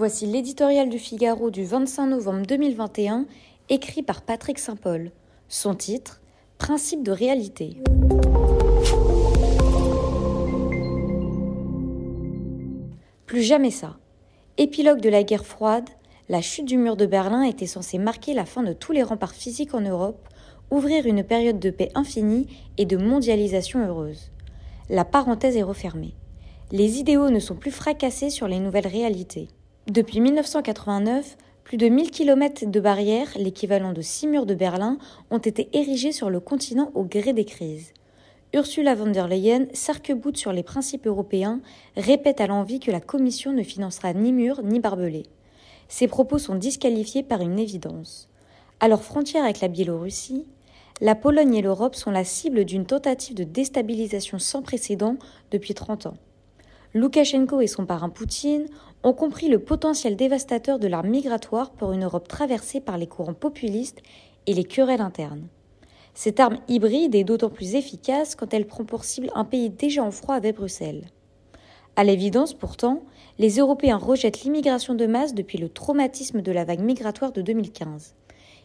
Voici l'éditorial du Figaro du 25 novembre 2021, écrit par Patrick Saint-Paul. Son titre Principe de réalité. Plus jamais ça. Épilogue de la guerre froide, la chute du mur de Berlin était censée marquer la fin de tous les remparts physiques en Europe, ouvrir une période de paix infinie et de mondialisation heureuse. La parenthèse est refermée. Les idéaux ne sont plus fracassés sur les nouvelles réalités. Depuis 1989, plus de 1000 km de barrières, l'équivalent de 6 murs de Berlin, ont été érigés sur le continent au gré des crises. Ursula von der Leyen s'arc-boute sur les principes européens, répète à l'envie que la Commission ne financera ni murs ni barbelés. Ces propos sont disqualifiés par une évidence. À leur frontière avec la Biélorussie, la Pologne et l'Europe sont la cible d'une tentative de déstabilisation sans précédent depuis 30 ans. Loukachenko et son parrain Poutine ont compris le potentiel dévastateur de l'arme migratoire pour une Europe traversée par les courants populistes et les querelles internes. Cette arme hybride est d'autant plus efficace quand elle prend pour cible un pays déjà en froid avec Bruxelles. À l'évidence, pourtant, les Européens rejettent l'immigration de masse depuis le traumatisme de la vague migratoire de 2015.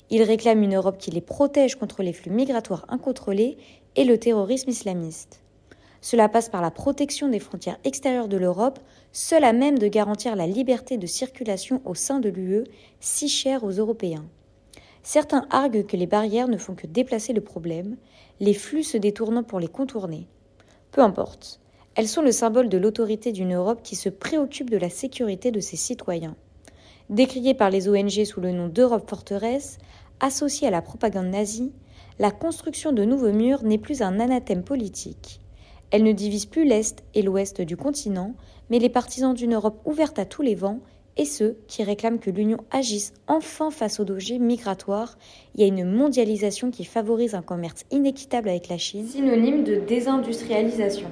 Ils réclament une Europe qui les protège contre les flux migratoires incontrôlés et le terrorisme islamiste. Cela passe par la protection des frontières extérieures de l'Europe, seule à même de garantir la liberté de circulation au sein de l'UE, si chère aux Européens. Certains arguent que les barrières ne font que déplacer le problème, les flux se détournant pour les contourner. Peu importe, elles sont le symbole de l'autorité d'une Europe qui se préoccupe de la sécurité de ses citoyens. Décriée par les ONG sous le nom d'Europe forteresse, associée à la propagande nazie, la construction de nouveaux murs n'est plus un anathème politique. Elle ne divise plus l'Est et l'Ouest du continent, mais les partisans d'une Europe ouverte à tous les vents et ceux qui réclament que l'Union agisse enfin face aux dangers migratoires et à une mondialisation qui favorise un commerce inéquitable avec la Chine, synonyme de désindustrialisation.